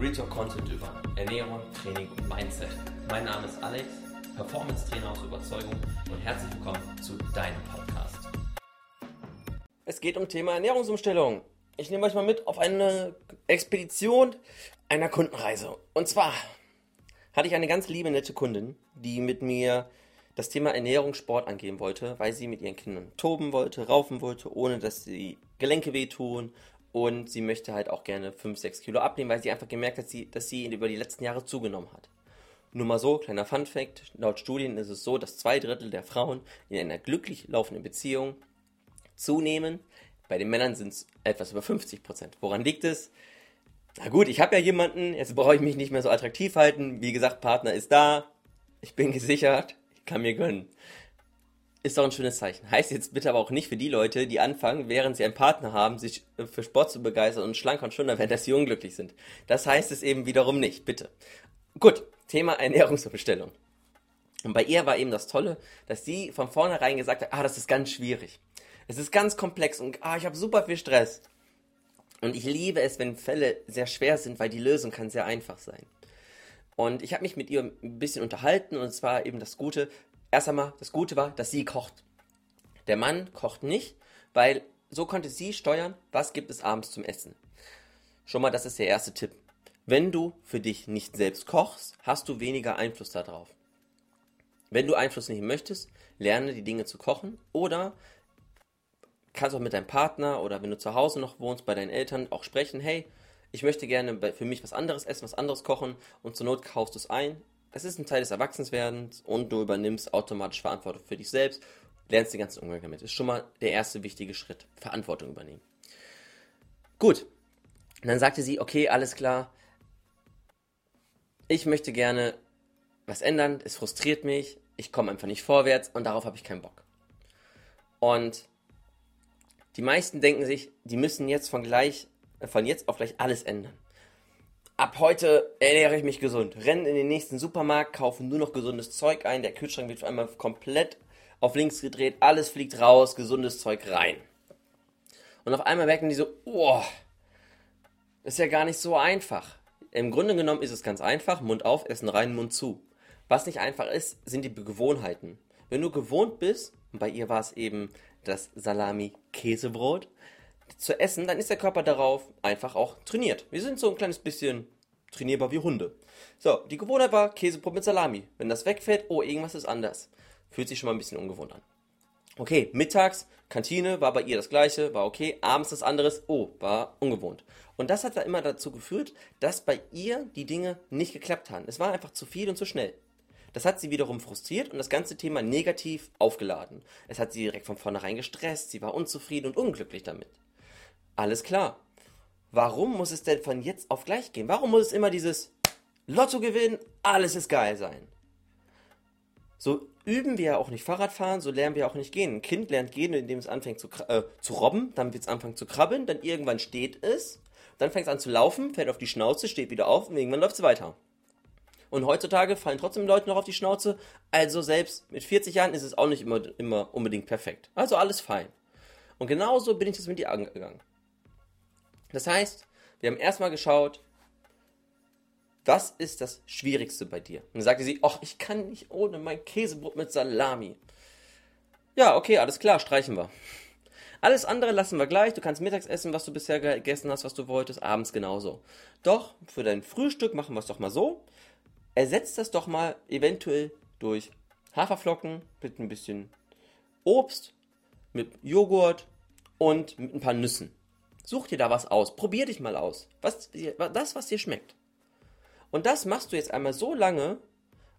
Real Talk Content über Ernährung, Training und Mindset. Mein Name ist Alex, Performance Trainer aus Überzeugung und herzlich willkommen zu deinem Podcast. Es geht um Thema Ernährungsumstellung. Ich nehme euch mal mit auf eine Expedition einer Kundenreise. Und zwar hatte ich eine ganz liebe, nette Kundin, die mit mir das Thema Ernährung, Sport angehen wollte, weil sie mit ihren Kindern toben wollte, raufen wollte, ohne dass sie Gelenke wehtun. Und sie möchte halt auch gerne 5, 6 Kilo abnehmen, weil sie einfach gemerkt hat, dass sie, über die letzten Jahre zugenommen hat. Nur mal so, kleiner Fun Fact, laut Studien ist es so, dass zwei Drittel der Frauen in einer glücklich laufenden Beziehung zunehmen. Bei den Männern sind es etwas über 50 Prozent. Woran liegt es? Na gut, ich habe ja jemanden, jetzt brauche ich mich nicht mehr so attraktiv halten. Wie gesagt, Partner ist da, ich bin gesichert, kann mir gönnen. Ist doch ein schönes Zeichen. Heißt jetzt bitte aber auch nicht für die Leute, die anfangen, während sie einen Partner haben, sich für Sport zu begeistern und schlank und schöner werden, dass sie unglücklich sind. Das heißt es eben wiederum nicht, bitte. Gut, Thema Ernährungsumstellung. Und bei ihr war eben das Tolle, dass sie von vornherein gesagt hat, ah, das ist ganz schwierig. Es ist ganz komplex und ah, ich habe super viel Stress. Und ich liebe es, wenn Fälle sehr schwer sind, weil die Lösung kann sehr einfach sein. Und ich habe mich mit ihr ein bisschen unterhalten und es war eben das Gute. Erst einmal, das Gute war, dass sie kocht. Der Mann kocht nicht, weil so konnte sie steuern, was gibt es abends zum Essen. Schon mal, das ist der erste Tipp. Wenn du für dich nicht selbst kochst, hast du weniger Einfluss darauf. Wenn du Einfluss nehmen möchtest, lerne die Dinge zu kochen oder kannst auch mit deinem Partner oder wenn du zu Hause noch wohnst, bei deinen Eltern auch sprechen, hey, ich möchte gerne für mich was anderes essen, was anderes kochen und zur Not kaufst du es ein. Das ist ein Teil des Erwachsenswerdens und du übernimmst automatisch Verantwortung für dich selbst, lernst den ganzen Umgang damit. Ist schon mal der erste wichtige Schritt. Verantwortung übernehmen. Gut. Und dann sagte sie, okay, alles klar. Ich möchte gerne was ändern. Es frustriert mich. Ich komme einfach nicht vorwärts und darauf habe ich keinen Bock. Und die meisten denken sich, die müssen jetzt von gleich von jetzt auf gleich alles ändern. Ab heute ernähre ich mich gesund. Rennen in den nächsten Supermarkt, kaufen nur noch gesundes Zeug ein. Der Kühlschrank wird auf einmal komplett auf links gedreht. Alles fliegt raus, gesundes Zeug rein. Und auf einmal merken die so, oh, ist ja gar nicht so einfach. Im Grunde genommen ist es ganz einfach. Mund auf, Essen rein, Mund zu. Was nicht einfach ist, sind die Gewohnheiten. Wenn du gewohnt bist, und bei ihr war es eben das Salami-Käsebrot, zu essen, dann ist der Körper darauf einfach auch trainiert. Wir sind so ein kleines bisschen trainierbar wie Hunde. So, die Gewohnheit war Käsebrot mit Salami. Wenn das wegfällt, oh, irgendwas ist anders. Fühlt sich schon mal ein bisschen ungewohnt an. Okay, mittags, Kantine war bei ihr das gleiche, war okay. Abends das anderes, oh, war ungewohnt. Und das hat da immer dazu geführt, dass bei ihr die Dinge nicht geklappt haben. Es war einfach zu viel und zu schnell. Das hat sie wiederum frustriert und das ganze Thema negativ aufgeladen. Es hat sie direkt von vornherein gestresst, sie war unzufrieden und unglücklich damit. Alles klar. Warum muss es denn von jetzt auf gleich gehen? Warum muss es immer dieses Lotto gewinnen, alles ist geil sein? So üben wir ja auch nicht Fahrradfahren, so lernen wir auch nicht gehen. Ein Kind lernt gehen, indem es anfängt zu, äh, zu robben, dann wird es anfangen zu krabbeln, dann irgendwann steht es, dann fängt es an zu laufen, fällt auf die Schnauze, steht wieder auf und irgendwann läuft es weiter. Und heutzutage fallen trotzdem Leute noch auf die Schnauze, also selbst mit 40 Jahren ist es auch nicht immer, immer unbedingt perfekt. Also alles fein. Und genauso bin ich das mit dir angegangen. Das heißt, wir haben erstmal geschaut, was ist das Schwierigste bei dir? Und dann sagte sie, ach, ich kann nicht ohne mein Käsebrot mit Salami. Ja, okay, alles klar, streichen wir. Alles andere lassen wir gleich. Du kannst mittags essen, was du bisher gegessen hast, was du wolltest, abends genauso. Doch, für dein Frühstück machen wir es doch mal so. Ersetzt das doch mal eventuell durch Haferflocken mit ein bisschen Obst, mit Joghurt und mit ein paar Nüssen. Such dir da was aus. Probier dich mal aus. Was, das, was dir schmeckt. Und das machst du jetzt einmal so lange,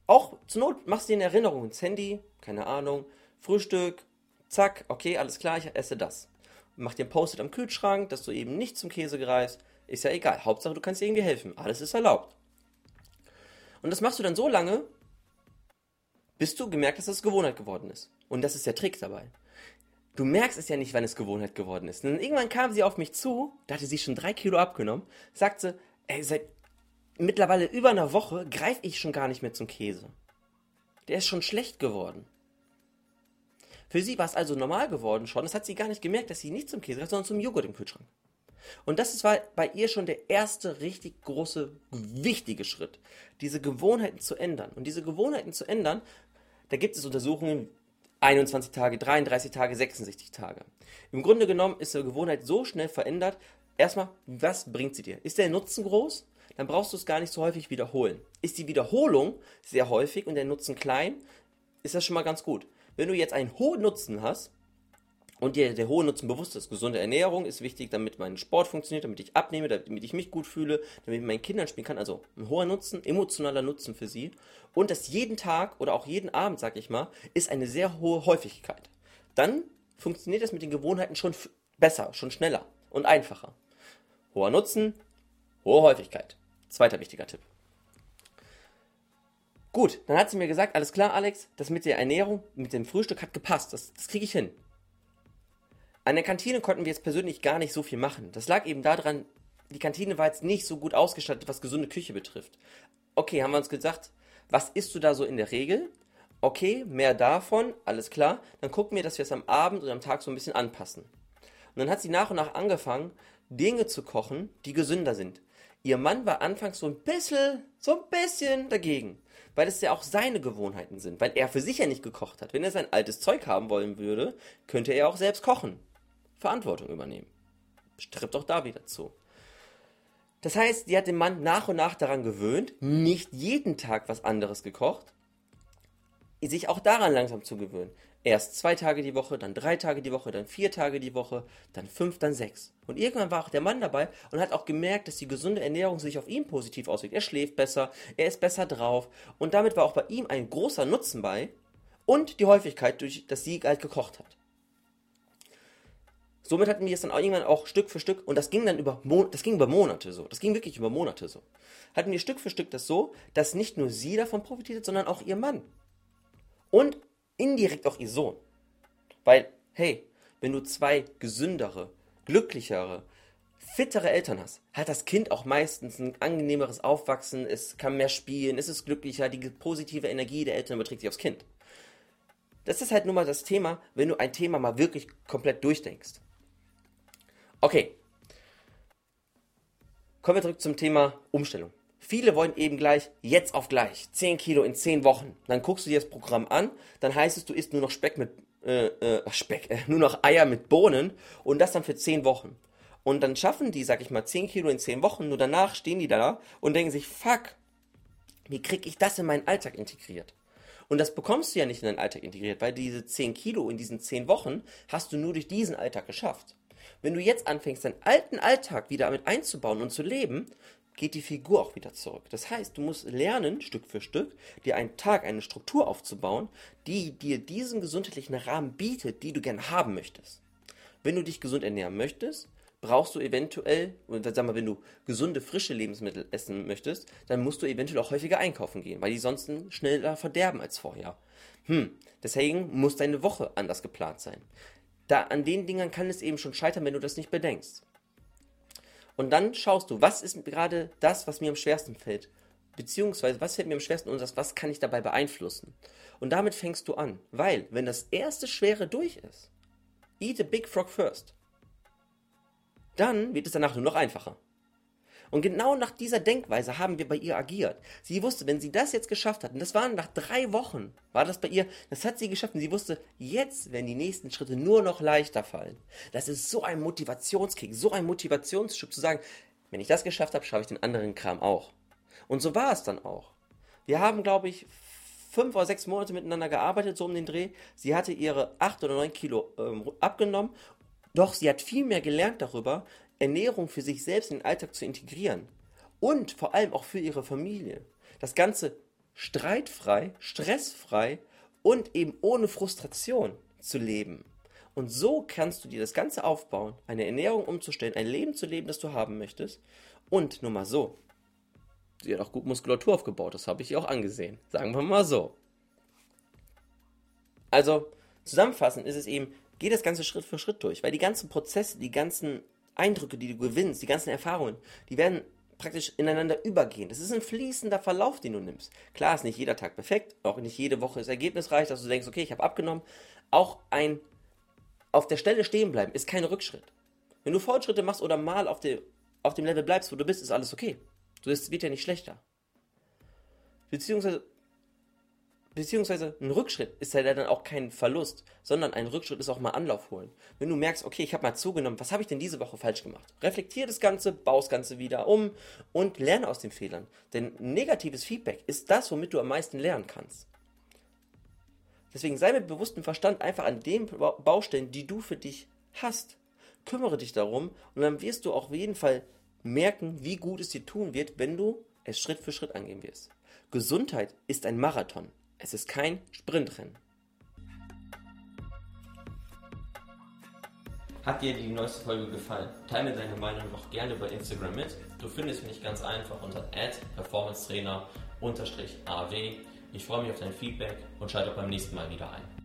auch zur Not machst du dir eine Erinnerung ins Handy, keine Ahnung, Frühstück, zack, okay, alles klar, ich esse das. Mach dir ein Post-it am Kühlschrank, dass du eben nicht zum Käse greifst. Ist ja egal. Hauptsache, du kannst dir irgendwie helfen. Alles ist erlaubt. Und das machst du dann so lange, bis du gemerkt hast, dass es Gewohnheit geworden ist. Und das ist der Trick dabei du merkst es ja nicht, wann es Gewohnheit geworden ist. Und irgendwann kam sie auf mich zu, da hatte sie schon drei Kilo abgenommen, sagte, ey, seit mittlerweile über einer Woche greife ich schon gar nicht mehr zum Käse. Der ist schon schlecht geworden. Für sie war es also normal geworden schon. Das hat sie gar nicht gemerkt, dass sie nicht zum Käse greift, sondern zum Joghurt im Kühlschrank. Und das war bei ihr schon der erste richtig große, wichtige Schritt, diese Gewohnheiten zu ändern. Und diese Gewohnheiten zu ändern, da gibt es Untersuchungen, 21 Tage, 33 Tage, 66 Tage. Im Grunde genommen ist eine Gewohnheit so schnell verändert. Erstmal, was bringt sie dir? Ist der Nutzen groß? Dann brauchst du es gar nicht so häufig wiederholen. Ist die Wiederholung sehr häufig und der Nutzen klein, ist das schon mal ganz gut. Wenn du jetzt einen hohen Nutzen hast, und dir der hohe Nutzen bewusst ist. Gesunde Ernährung ist wichtig, damit mein Sport funktioniert, damit ich abnehme, damit ich mich gut fühle, damit ich mit meinen Kindern spielen kann. Also ein hoher Nutzen, emotionaler Nutzen für sie. Und das jeden Tag oder auch jeden Abend, sag ich mal, ist eine sehr hohe Häufigkeit. Dann funktioniert das mit den Gewohnheiten schon besser, schon schneller und einfacher. Hoher Nutzen, hohe Häufigkeit. Zweiter wichtiger Tipp. Gut, dann hat sie mir gesagt, alles klar, Alex, das mit der Ernährung, mit dem Frühstück hat gepasst. Das, das kriege ich hin. An der Kantine konnten wir jetzt persönlich gar nicht so viel machen. Das lag eben daran, die Kantine war jetzt nicht so gut ausgestattet, was gesunde Küche betrifft. Okay, haben wir uns gesagt, was isst du da so in der Regel? Okay, mehr davon, alles klar. Dann gucken wir, dass wir es am Abend oder am Tag so ein bisschen anpassen. Und dann hat sie nach und nach angefangen, Dinge zu kochen, die gesünder sind. Ihr Mann war anfangs so ein bisschen, so ein bisschen dagegen, weil es ja auch seine Gewohnheiten sind, weil er für sich ja nicht gekocht hat. Wenn er sein altes Zeug haben wollen würde, könnte er auch selbst kochen. Verantwortung übernehmen. Strebt auch da wieder zu. Das heißt, die hat den Mann nach und nach daran gewöhnt, nicht jeden Tag was anderes gekocht, sich auch daran langsam zu gewöhnen. Erst zwei Tage die Woche, dann drei Tage die Woche, dann vier Tage die Woche, dann fünf, dann sechs. Und irgendwann war auch der Mann dabei und hat auch gemerkt, dass die gesunde Ernährung sich auf ihn positiv auswirkt. Er schläft besser, er ist besser drauf und damit war auch bei ihm ein großer Nutzen bei und die Häufigkeit, durch dass sie halt gekocht hat. Somit hatten wir es dann auch irgendwann auch Stück für Stück, und das ging dann über, Mon das ging über Monate so, das ging wirklich über Monate so, hatten wir Stück für Stück das so, dass nicht nur sie davon profitiert, sondern auch ihr Mann. Und indirekt auch ihr Sohn. Weil, hey, wenn du zwei gesündere, glücklichere, fittere Eltern hast, hat das Kind auch meistens ein angenehmeres Aufwachsen, es kann mehr spielen, es ist glücklicher, die positive Energie der Eltern überträgt sich aufs Kind. Das ist halt nur mal das Thema, wenn du ein Thema mal wirklich komplett durchdenkst. Okay. Kommen wir zurück zum Thema Umstellung. Viele wollen eben gleich, jetzt auf gleich, 10 Kilo in 10 Wochen. Dann guckst du dir das Programm an, dann heißt es, du isst nur noch Speck mit, äh, äh, Speck, äh, nur noch Eier mit Bohnen und das dann für 10 Wochen. Und dann schaffen die, sag ich mal, 10 Kilo in 10 Wochen, nur danach stehen die da und denken sich, fuck, wie krieg ich das in meinen Alltag integriert? Und das bekommst du ja nicht in deinen Alltag integriert, weil diese 10 Kilo in diesen 10 Wochen hast du nur durch diesen Alltag geschafft. Wenn du jetzt anfängst, deinen alten Alltag wieder damit einzubauen und zu leben, geht die Figur auch wieder zurück. Das heißt, du musst lernen, Stück für Stück, dir einen Tag, eine Struktur aufzubauen, die dir diesen gesundheitlichen Rahmen bietet, die du gerne haben möchtest. Wenn du dich gesund ernähren möchtest, brauchst du eventuell, sag mal, wenn du gesunde, frische Lebensmittel essen möchtest, dann musst du eventuell auch häufiger einkaufen gehen, weil die sonst schneller verderben als vorher. Hm, deswegen muss deine Woche anders geplant sein da an den Dingern kann es eben schon scheitern, wenn du das nicht bedenkst. Und dann schaust du, was ist gerade das, was mir am schwersten fällt? Beziehungsweise, was fällt mir am schwersten und was kann ich dabei beeinflussen? Und damit fängst du an. Weil, wenn das erste Schwere durch ist, eat a big frog first, dann wird es danach nur noch einfacher. Und genau nach dieser Denkweise haben wir bei ihr agiert. Sie wusste, wenn sie das jetzt geschafft hat, und das waren nach drei Wochen, war das bei ihr, das hat sie geschafft und sie wusste, jetzt werden die nächsten Schritte nur noch leichter fallen. Das ist so ein Motivationskick, so ein Motivationsschub zu sagen, wenn ich das geschafft habe, schaffe ich den anderen Kram auch. Und so war es dann auch. Wir haben, glaube ich, fünf oder sechs Monate miteinander gearbeitet, so um den Dreh. Sie hatte ihre acht oder neun Kilo ähm, abgenommen doch sie hat viel mehr gelernt darüber, Ernährung für sich selbst in den Alltag zu integrieren. Und vor allem auch für ihre Familie. Das Ganze streitfrei, stressfrei und eben ohne Frustration zu leben. Und so kannst du dir das Ganze aufbauen, eine Ernährung umzustellen, ein Leben zu leben, das du haben möchtest. Und nur mal so. Sie hat auch gut Muskulatur aufgebaut, das habe ich ihr auch angesehen. Sagen wir mal so. Also, zusammenfassend ist es eben, geh das Ganze Schritt für Schritt durch, weil die ganzen Prozesse, die ganzen Eindrücke, die du gewinnst, die ganzen Erfahrungen, die werden praktisch ineinander übergehen. Das ist ein fließender Verlauf, den du nimmst. Klar ist nicht jeder Tag perfekt, auch nicht jede Woche ist ergebnisreich, dass du denkst, okay, ich habe abgenommen. Auch ein auf der Stelle stehen bleiben ist kein Rückschritt. Wenn du Fortschritte machst oder mal auf, de, auf dem Level bleibst, wo du bist, ist alles okay. Es wird ja nicht schlechter. Beziehungsweise, beziehungsweise ein Rückschritt ist ja dann auch kein Verlust, sondern ein Rückschritt ist auch mal Anlauf holen. Wenn du merkst, okay, ich habe mal zugenommen, was habe ich denn diese Woche falsch gemacht? Reflektier das Ganze, baue das Ganze wieder um und lerne aus den Fehlern. Denn negatives Feedback ist das, womit du am meisten lernen kannst. Deswegen sei mit bewusstem Verstand einfach an den Baustellen, die du für dich hast. Kümmere dich darum und dann wirst du auch auf jeden Fall merken, wie gut es dir tun wird, wenn du es Schritt für Schritt angehen wirst. Gesundheit ist ein Marathon. Es ist kein Sprintrennen. Hat dir die neueste Folge gefallen? Teile deine Meinung doch gerne bei Instagram mit. Du findest mich ganz einfach unter performancetrainer-aw. Ich freue mich auf dein Feedback und schalte auch beim nächsten Mal wieder ein.